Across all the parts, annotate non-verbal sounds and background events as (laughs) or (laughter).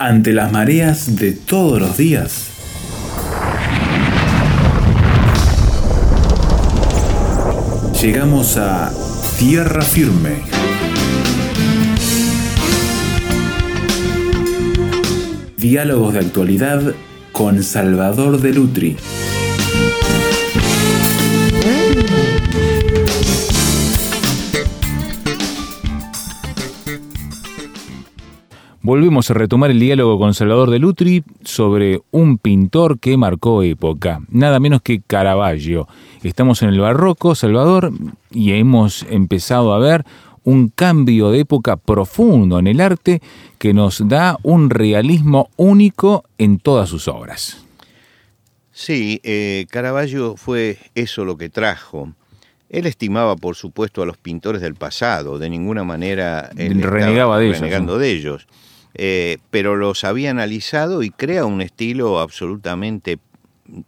ante las mareas de todos los días. Llegamos a tierra firme. Diálogos de actualidad con Salvador de Volvemos a retomar el diálogo con Salvador de Lutri sobre un pintor que marcó época, nada menos que Caravaggio. Estamos en el barroco, Salvador, y hemos empezado a ver un cambio de época profundo en el arte que nos da un realismo único en todas sus obras. Sí, eh, Caravaggio fue eso lo que trajo. Él estimaba, por supuesto, a los pintores del pasado, de ninguna manera renegaba de ellos. Renegando de ellos. Eh, pero los había analizado y crea un estilo absolutamente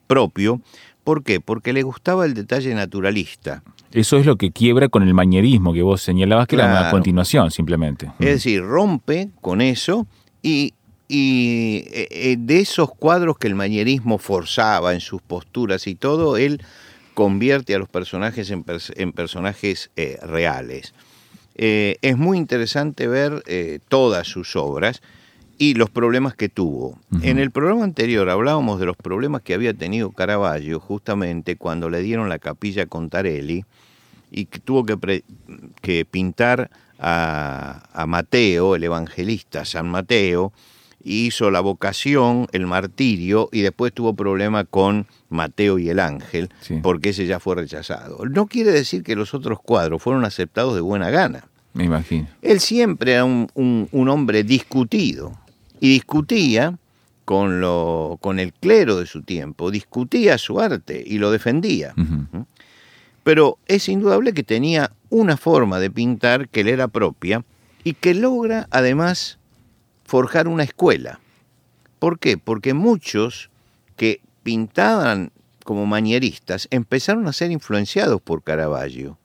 propio. ¿Por qué? Porque le gustaba el detalle naturalista. Eso es lo que quiebra con el mañerismo que vos señalabas que era una continuación, simplemente. Es decir, rompe con eso y, eh, eh, de esos cuadros que el mañerismo forzaba en sus posturas y todo, él convierte a los personajes en, personajes reales. Eh, es muy interesante ver eh, todas sus obras y los problemas que tuvo. En el programa anterior hablábamos de los problemas que había tenido Caravaggio justamente cuando le dieron la capilla Contarelli y que tuvo que, que pintar a, a, Mateo, el evangelista San Mateo, hizo la vocación, el martirio y después tuvo problema con Mateo y el ángel, porque ese ya fue rechazado. No quiere decir que los otros cuadros fueron aceptados de buena gana. Me imagino. Él siempre era un, hombre discutido y discutía con, lo, con el clero de su tiempo, discutía su arte y lo defendía. ¿Mm? Pero es indudable que tenía una forma de pintar que le era propia y que logra además forjar una escuela. ¿Por qué? Porque muchos que pintaban como manieristas empezaron a ser influenciados por Caravaggio.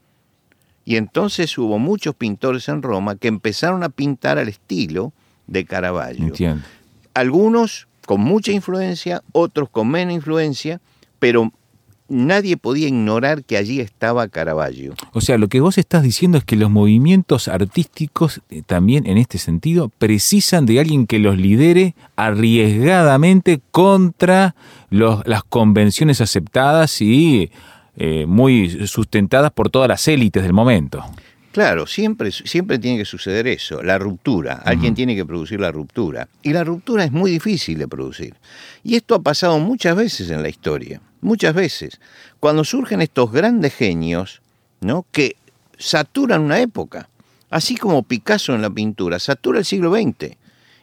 Y entonces hubo muchos pintores en Roma que empezaron a pintar al estilo de Caravaggio. Algunos con mucha influencia, otros con menos influencia, pero nadie podía ignorar que allí estaba Caravaggio. O sea, lo que vos estás diciendo es que los movimientos artísticos eh, también en este sentido precisan de alguien que los lidere arriesgadamente contra las convenciones aceptadas y eh, muy sustentadas por todas las élites del momento. Claro, siempre, siempre tiene que suceder eso, la ruptura. Alguien tiene que producir la ruptura. Y la ruptura es muy difícil de producir. Y esto ha pasado muchas veces en la historia, muchas veces. Cuando surgen estos grandes genios, ¿no? Que saturan una época. Así como Picasso en la pintura, satura el siglo XX.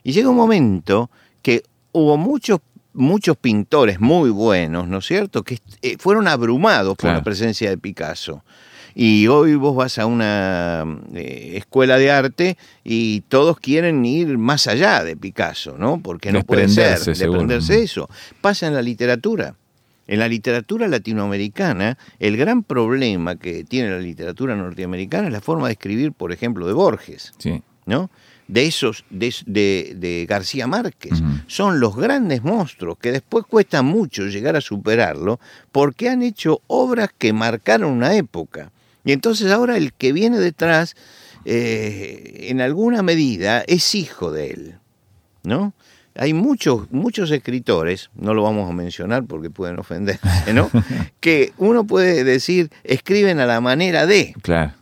Y llega un momento que hubo muchos muchos pintores muy buenos, ¿no es cierto?, que eh, fueron abrumados por la presencia de Picasso. Y hoy vos vas a una eh, escuela de arte y todos quieren ir más allá de Picasso, ¿no? Porque no puede ser, desprenderse de eso. Pasa en la literatura. En la literatura latinoamericana, el gran problema que tiene la literatura norteamericana es la forma de escribir, por ejemplo, de Borges. Sí. ¿no? de esos de, García Márquez. Son los grandes monstruos que después cuesta mucho llegar a superarlo porque han hecho obras que marcaron una época. Y entonces ahora el que viene detrás, eh, en alguna medida, es hijo de él. ¿No? Hay muchos, muchos escritores, no lo vamos a mencionar porque pueden ofender, (laughs) ¿no? que uno puede decir, escriben a la manera de. Claro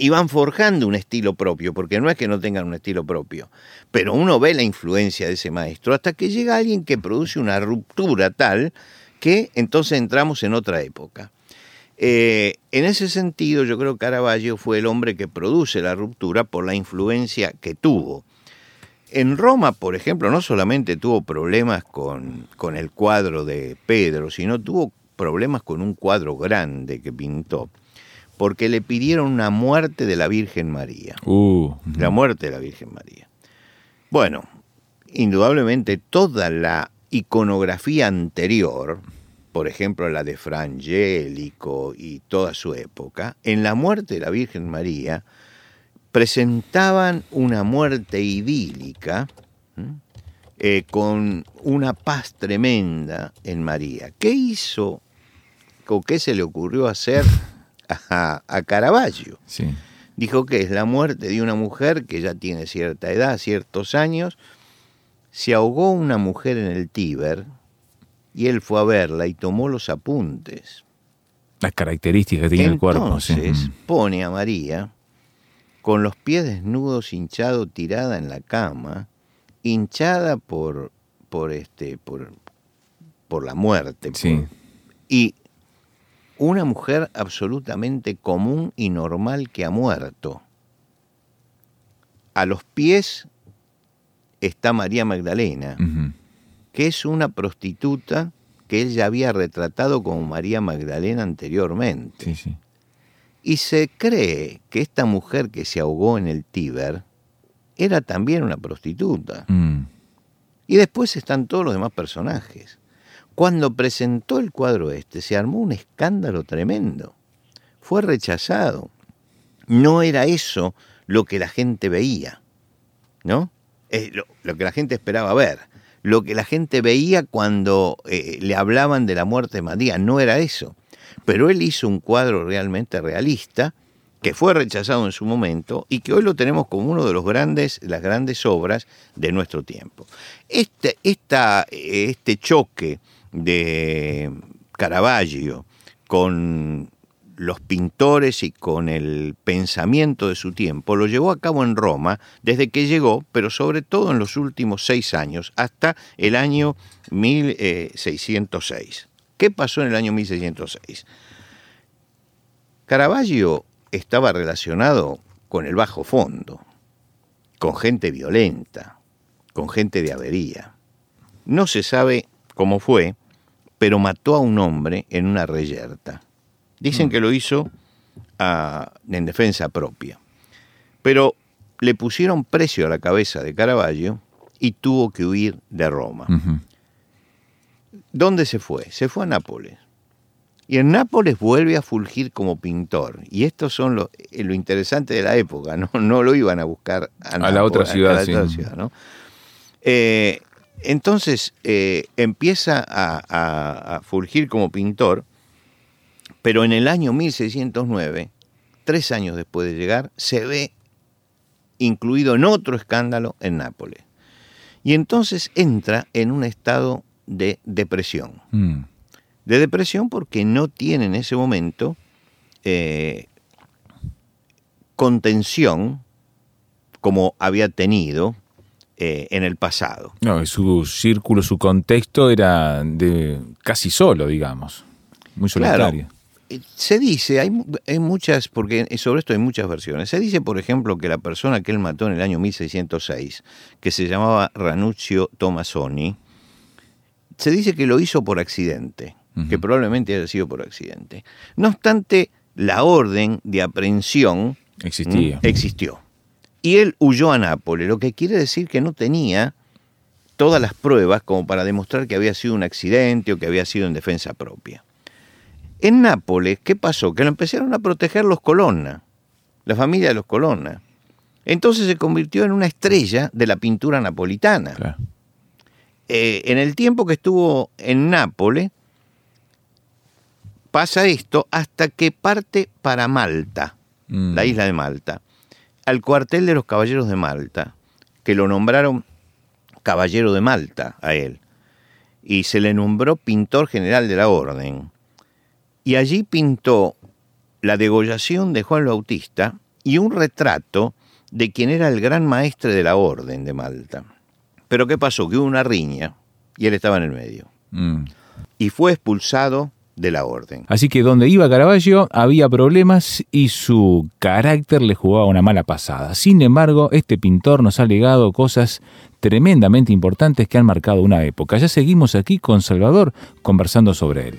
y van forjando un estilo propio, porque no es que no tengan un estilo propio, pero uno ve la influencia de ese maestro hasta que llega alguien que produce una ruptura tal que entonces entramos en otra época. Eh, en ese sentido, yo creo que Caravaggio fue el hombre que produce la ruptura por la influencia que tuvo. En Roma, por ejemplo, no solamente tuvo problemas con, con el cuadro de Pedro, sino tuvo problemas con un cuadro grande que pintó porque le pidieron una muerte de la Virgen María. Uh, la muerte de la Virgen María. Bueno, indudablemente toda la iconografía anterior, por ejemplo la de Frangélico y toda su época, en la muerte de la Virgen María presentaban una muerte idílica, eh, con una paz tremenda en María. ¿Qué hizo o qué se le ocurrió hacer a, a Caravaggio? Sí. Dijo que es la muerte de una mujer que ya tiene cierta edad, ciertos años. Se ahogó una mujer en el Tíber y él fue a verla y tomó los apuntes. Las características que tiene el cuerpo. sí. Entonces Mm. pone a María con los pies desnudos, hinchado, tirada en la cama, hinchada por, por este, por, por la muerte. Sí. por- y una mujer absolutamente común y normal que ha muerto. A los pies está María Magdalena, que es una prostituta que él ya había retratado como María Magdalena anteriormente. Sí, sí. Y se cree que esta mujer que se ahogó en el Tíber era también una prostituta. Mm. Y después están todos los demás personajes. Cuando presentó el cuadro este, se armó un escándalo tremendo. Fue rechazado. No era eso lo que la gente veía, ¿no? Es lo, lo que la gente esperaba ver. Lo que la gente veía cuando eh, le hablaban de la muerte de María, no era eso. Pero él hizo un cuadro realmente realista que fue rechazado en su momento y que hoy lo tenemos como uno de los grandes, las grandes obras de nuestro tiempo. Este, esta, este choque de Caravaggio con los pintores y con el pensamiento de su tiempo lo llevó a cabo en Roma desde que llegó, pero sobre todo en los últimos seis años, hasta el año 1606. ¿Qué pasó en el año 1606? Caravaggio estaba relacionado con el bajo fondo, con gente violenta, con gente de avería. No se sabe cómo fue, pero mató a un hombre en una reyerta. Dicen que lo hizo en defensa propia. Pero le pusieron precio a la cabeza de Caravaggio y tuvo que huir de Roma. ¿Dónde se fue? Se fue a Nápoles. Y en Nápoles vuelve a fulgir como pintor. Y estos son lo, eh, lo interesante de la época, ¿no? (laughs) No lo iban a buscar a, A la otra ciudad, la sí. otra ciudad, ¿no? Eh, entonces eh, empieza a, a- a fulgir como pintor, pero en el año 1609, tres años después de llegar, se ve incluido en otro escándalo en Nápoles. Y entonces entra en un estado de depresión. Mm. De depresión porque no tiene en ese momento eh, contención como había tenido eh, en el pasado. No, su círculo, su contexto era de casi solo, digamos. Muy solitario. Eh, Se dice, hay, hay muchas, porque sobre esto hay muchas versiones. Se dice, por ejemplo, que la persona que él mató en el año 1606, que se llamaba Ranuccio Tomasoni, se dice que lo hizo por accidente, que probablemente haya sido por accidente. No obstante, la orden de aprehensión Existía. ¿Mm? existió. Y él huyó a Nápoles, lo que quiere decir que no tenía todas las pruebas como para demostrar que había sido un accidente o que había sido en defensa propia. En Nápoles, ¿qué pasó? Que lo empezaron a proteger los Colonna, la familia de los Colonna. Entonces se convirtió en una estrella de la pintura napolitana. Claro. Eh, en el tiempo que estuvo en Nápoles, pasa esto hasta que parte para Malta Mm. la isla de Malta, al cuartel de los caballeros de Malta, que lo nombraron caballero de Malta a él, y se le nombró pintor general de la orden. Y allí pintó la degollación de Juan Bautista y un retrato de quien era el gran maestre de la orden de Malta. Pero ¿qué pasó? Que hubo una riña y él estaba en el medio. Mm. Y fue expulsado de la orden. Así que donde iba Caravaggio había problemas y su carácter le jugaba una mala pasada. Sin embargo, este pintor nos ha legado cosas tremendamente importantes que han marcado una época. Ya seguimos aquí con Salvador conversando sobre él.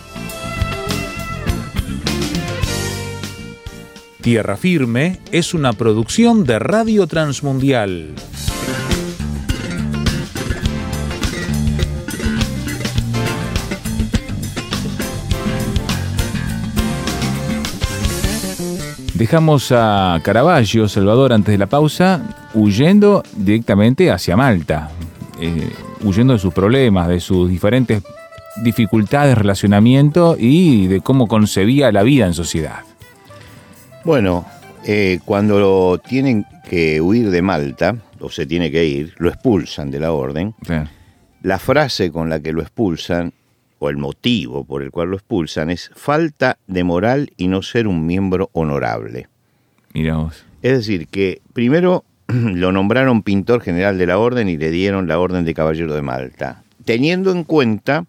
Tierra Firme es una producción de Radio Transmundial. Dejamos a Caravaggio, Salvador, antes de la pausa, huyendo directamente hacia Malta, eh, huyendo de sus problemas, de sus diferentes dificultades de relacionamiento y de cómo concebía la vida en sociedad. Bueno, eh, cuando tienen que huir de Malta, o se tiene que ir, lo expulsan de la orden. La frase con la que lo expulsan, o el motivo por el cual lo expulsan, es falta de moral y no ser un miembro honorable. Mira Es decir, que primero (clears throat) lo nombraron pintor general de la orden y le dieron la orden de caballero de Malta, teniendo en cuenta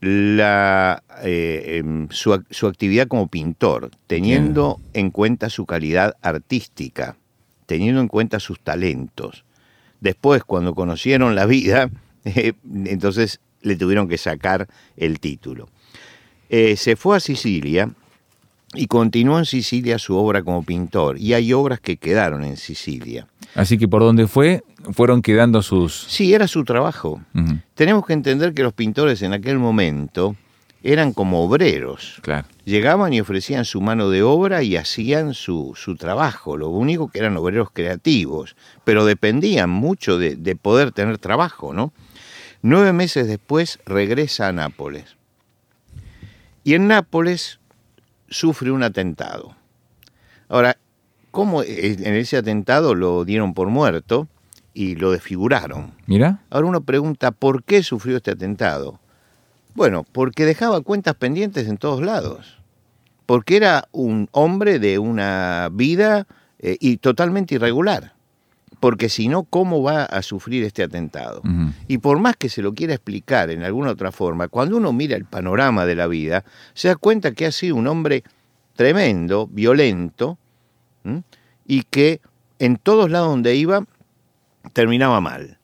la, eh, em, su, actividad como pintor, teniendo en cuenta su calidad artística, teniendo en cuenta sus talentos. Después, cuando conocieron la vida, (laughs) eh, entonces le tuvieron que sacar el título. Eh, se fue a Sicilia y continuó en Sicilia su obra como pintor, y hay obras que quedaron en Sicilia. Así que por donde fue, fueron quedando sus... Sí, era su trabajo. Tenemos que entender que los pintores en aquel momento eran como obreros. Claro. Llegaban y ofrecían su mano de obra y hacían su, su trabajo. Lo único que eran obreros creativos, pero dependían mucho de, de poder tener trabajo, ¿no? Nueve meses después regresa a Nápoles. Y en Nápoles sufre un atentado. Ahora, ¿cómo en ese atentado lo dieron por muerto y lo desfiguraron? Mira. Ahora uno pregunta, ¿por qué sufrió este atentado? Bueno, porque dejaba cuentas pendientes en todos lados. Porque era un hombre de una vida eh, y totalmente irregular. Porque si no, ¿cómo va a sufrir este atentado? Y por más que se lo quiera explicar en alguna otra forma, cuando uno mira el panorama de la vida, se da cuenta que ha sido un hombre tremendo, violento, y que en todos lados donde iba terminaba mal.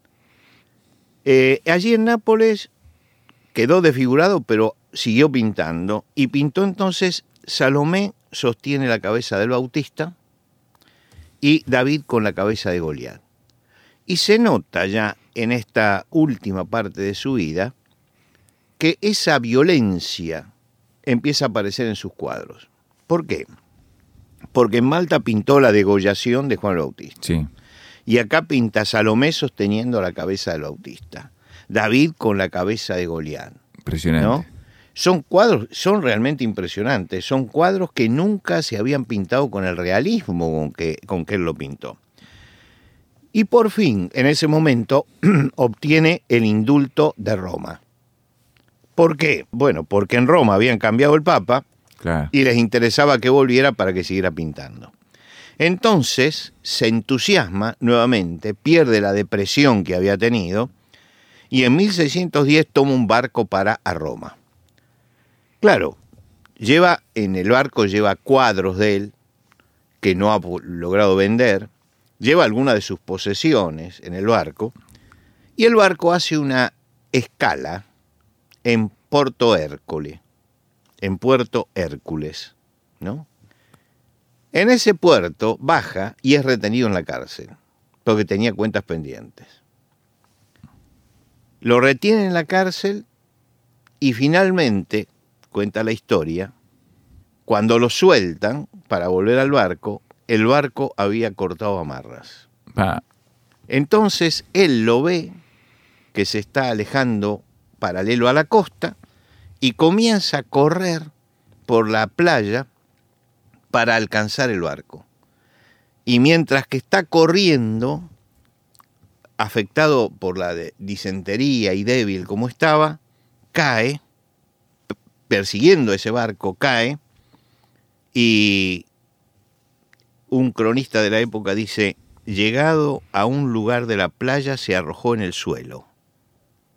Eh, allí en Nápoles quedó desfigurado, pero siguió pintando, y pintó entonces Salomé sostiene la cabeza del Bautista, y David con la cabeza de Goliat. Y se nota ya en esta última parte de su vida que esa violencia empieza a aparecer en sus cuadros. ¿Por qué? Porque en Malta pintó la degollación de Juan el Bautista. Sí. Y acá pinta Salomé sosteniendo la cabeza del Bautista. David con la cabeza de Goliat. Impresionante. Son cuadros, son realmente impresionantes, son cuadros que nunca se habían pintado con el realismo con que, con que él lo pintó. Y por fin, en ese momento, (clears throat) obtiene el indulto de Roma. ¿Por qué? Bueno, porque en Roma habían cambiado el Papa y les interesaba que volviera para que siguiera pintando. Entonces se entusiasma nuevamente, pierde la depresión que había tenido y en 1610 toma un barco para a Roma. Claro, lleva en el barco lleva cuadros de él que no ha logrado vender, lleva algunas de sus posesiones en el barco y el barco hace una escala en Puerto Hércules, en Puerto Hércules, ¿no? En ese puerto baja y es retenido en la cárcel, porque tenía cuentas pendientes. Lo retienen en la cárcel y finalmente cuenta la historia, cuando lo sueltan para volver al barco, el barco había cortado amarras. Entonces él lo ve que se está alejando paralelo a la costa y comienza a correr por la playa para alcanzar el barco. Y mientras que está corriendo, afectado por la disentería y débil como estaba, cae persiguiendo ese barco cae y un cronista de la época dice, llegado a un lugar de la playa, se arrojó en el suelo.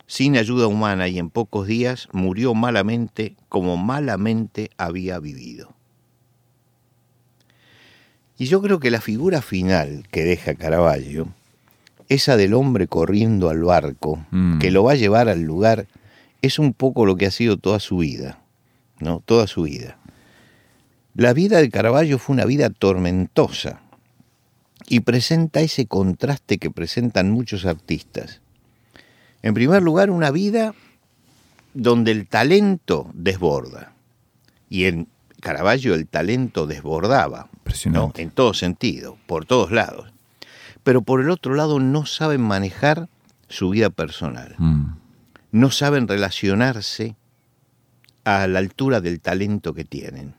Sin ayuda humana y en pocos días murió malamente como malamente había vivido. Y yo creo que la figura final que deja Caravaggio, esa del hombre corriendo al barco, Mm. que lo va a llevar al lugar, es un poco lo que ha sido toda su vida, ¿no? Toda su vida. La vida de Caravaggio fue una vida tormentosa y presenta ese contraste que presentan muchos artistas. En primer lugar, una vida donde el talento desborda. Y en Caravaggio el talento desbordaba, ¿no? En todo sentido, por todos lados. Pero por el otro lado no saben manejar su vida personal Mm. No saben relacionarse a la altura del talento que tienen.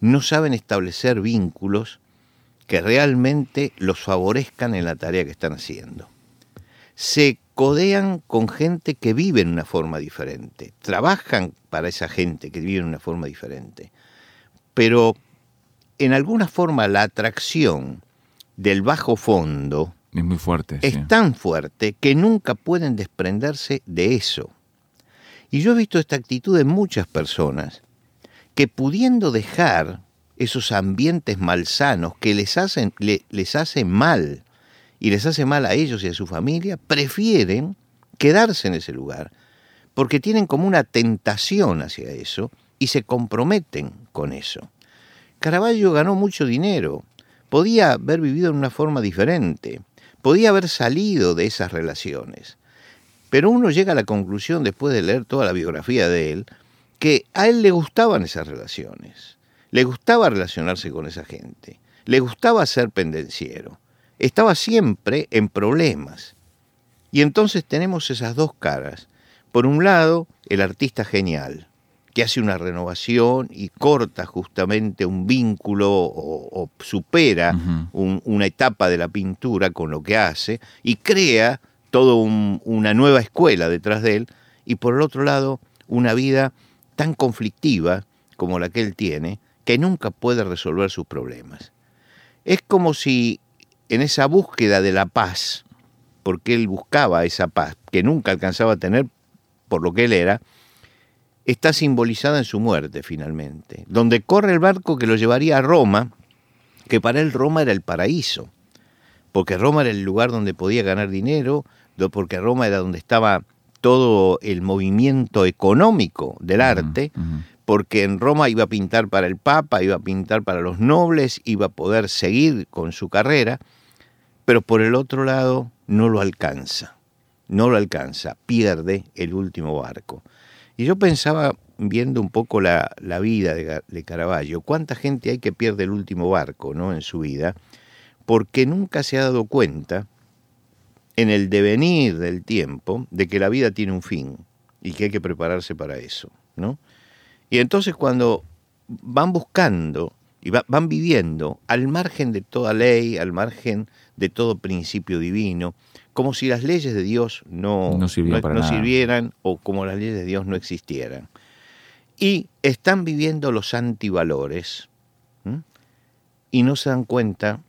No saben establecer vínculos que realmente los favorezcan en la tarea que están haciendo. Se codean con gente que vive en una forma diferente, trabajan para esa gente que vive en una forma diferente. Pero en alguna forma la atracción del bajo fondo, Es muy fuerte. sí. es tan fuerte que nunca pueden desprenderse de eso. Y yo he visto esta actitud en muchas personas que pudiendo dejar esos ambientes malsanos que les hacen, le- les hacen mal y les hace mal a ellos y a su familia, prefieren quedarse en ese lugar porque tienen como una tentación hacia eso y se comprometen con eso. Caravaggio ganó mucho dinero, podía haber vivido en una forma diferente, podía haber salido de esas relaciones. Pero uno llega a la conclusión, después de leer toda la biografía de él, que a él le gustaban esas relaciones, le gustaba relacionarse con esa gente, le gustaba ser pendenciero, estaba siempre en problemas. Y entonces tenemos esas dos caras. Por un lado, el artista genial, que hace una renovación y corta justamente un vínculo o, o supera un- una etapa de la pintura con lo que hace y crea toda una nueva escuela detrás de él y por el otro lado una vida tan conflictiva como la que él tiene que nunca puede resolver sus problemas. Es como si en esa búsqueda de la paz, porque él buscaba esa paz que nunca alcanzaba a tener por lo que él era, está simbolizada en su muerte finalmente, donde corre el barco que lo llevaría a Roma, que para él Roma era el paraíso, porque Roma era el lugar donde podía ganar dinero, porque Roma era donde estaba todo el movimiento económico del arte, porque en Roma iba a pintar para el Papa, iba a pintar para los nobles, iba a poder seguir con su carrera, pero por el otro lado no lo alcanza, no lo alcanza, pierde el último barco. Y yo pensaba, viendo un poco la, la vida de, Caravaggio, cuánta gente hay que pierde el último barco ¿no? en su vida, porque nunca se ha dado cuenta en el devenir del tiempo de que la vida tiene un fin y que hay que prepararse para eso. ¿no? Y entonces cuando van buscando y va- van viviendo al margen de toda ley, al margen de todo principio divino, como si las leyes de Dios no, No sirvieran para nada. sirvieran o como las leyes de Dios no existieran. Y están viviendo los antivalores ¿m? y no se dan cuenta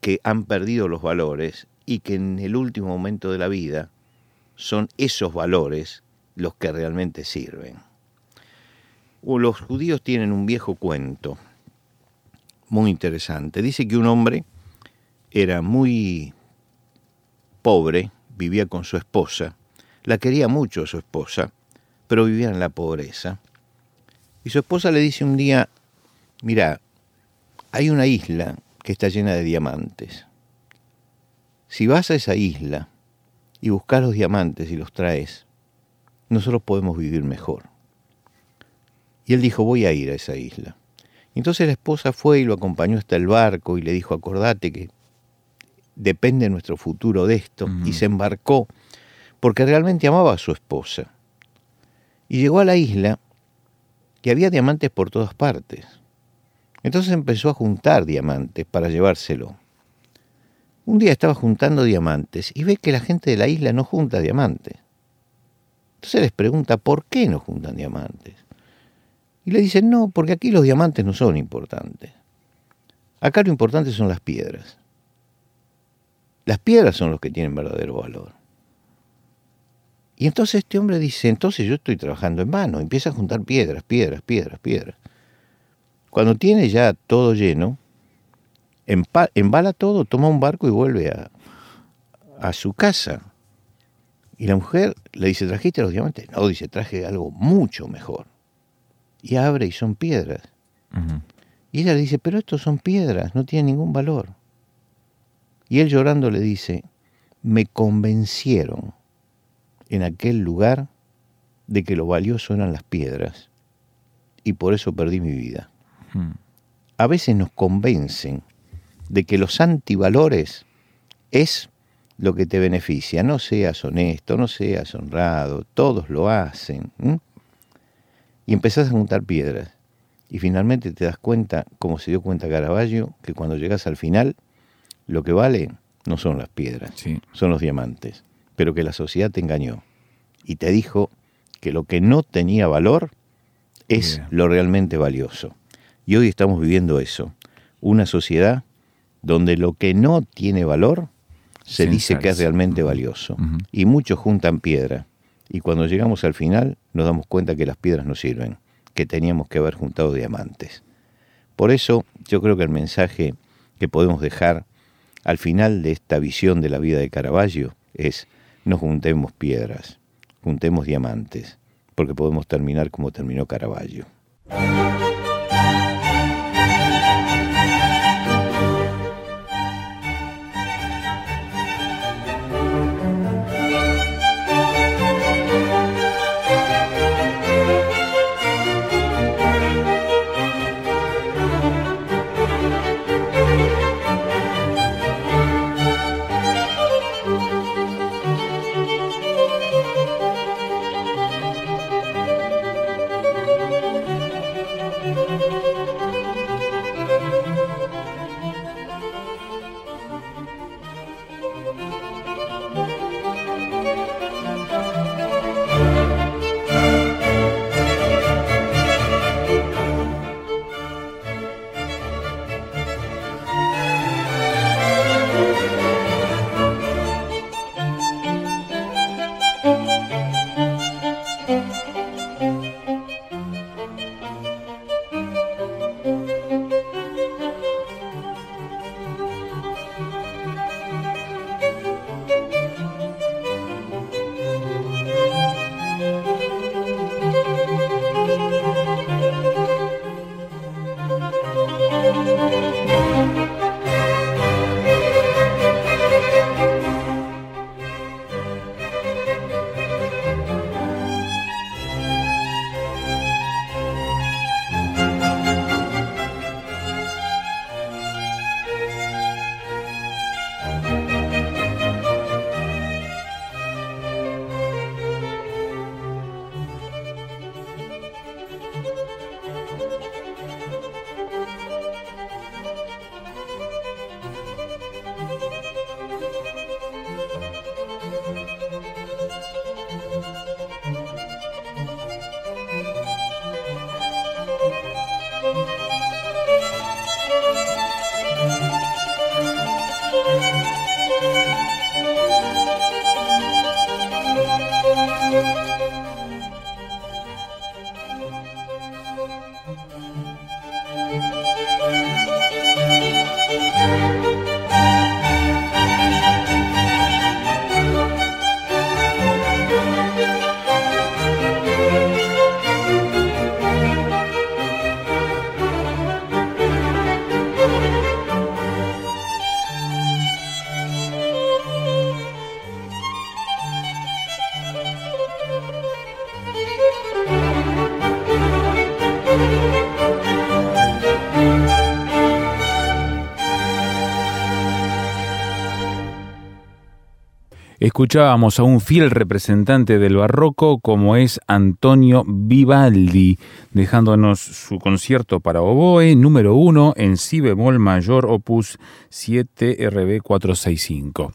que han perdido los valores y que en el último momento de la vida son esos valores los que realmente sirven. O Los judíos tienen un viejo cuento muy interesante. Dice que un hombre era muy pobre, vivía con su esposa, la quería mucho su esposa, pero vivía en la pobreza. Y su esposa le dice un día, mira, hay una isla que está llena de diamantes. Si vas a esa isla y buscas los diamantes y los traes, nosotros podemos vivir mejor. Y él dijo, voy a ir a esa isla. Entonces la esposa fue y lo acompañó hasta el barco y le dijo, acordate que depende nuestro futuro de esto. Y se embarcó porque realmente amaba a su esposa. Y llegó a la isla y había diamantes por todas partes. Entonces empezó a juntar diamantes para llevárselo. Un día estaba juntando diamantes y ve que la gente de la isla no junta diamantes. Entonces les pregunta, ¿por qué no juntan diamantes? Y le dicen, no, porque aquí los diamantes no son importantes. Acá lo importante son las piedras. Las piedras son los que tienen verdadero valor. Y entonces este hombre dice, entonces yo estoy trabajando en vano, empieza a juntar piedras, piedras, piedras, piedras. Cuando tiene ya todo lleno, embala todo, toma un barco y vuelve a, a su casa. Y la mujer le dice, ¿trajiste los diamantes? No, dice, traje algo mucho mejor. Y abre y son piedras. Y ella le dice, pero estos son piedras, no tienen ningún valor. Y él llorando le dice, me convencieron en aquel lugar de que lo valioso eran las piedras y por eso perdí mi vida. A veces nos convencen de que los antivalores es lo que te beneficia. No seas honesto, no seas honrado, todos lo hacen. Y empezás a juntar piedras. Y finalmente te das cuenta, como se dio cuenta Caravaggio, que cuando llegas al final, lo que vale no son las piedras, son los diamantes. Pero que la sociedad te engañó y te dijo que lo que no tenía valor es lo realmente valioso. Y hoy estamos viviendo eso, una sociedad donde lo que no tiene valor se dice que es realmente valioso. Y muchos juntan piedra. Y cuando llegamos al final nos damos cuenta que las piedras no sirven, que teníamos que haber juntado diamantes. Por eso yo creo que el mensaje que podemos dejar al final de esta visión de la vida de Caravaggio es no juntemos piedras, juntemos diamantes, porque podemos terminar como terminó Caravaggio. Escuchábamos a un fiel representante del barroco como es Antonio Vivaldi, dejándonos su concierto para oboe número uno en si bemol mayor opus 7 RB 465.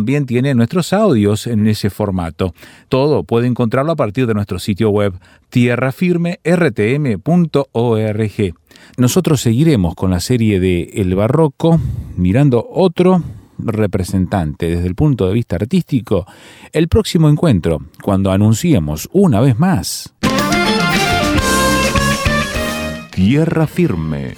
también tiene nuestros audios en ese formato. Todo puede encontrarlo a partir de nuestro sitio web tierrafirmertm.org. Nosotros seguiremos con la serie de El Barroco, mirando otro representante desde el punto de vista artístico, el próximo encuentro, cuando anunciemos una vez más. Tierra Firme.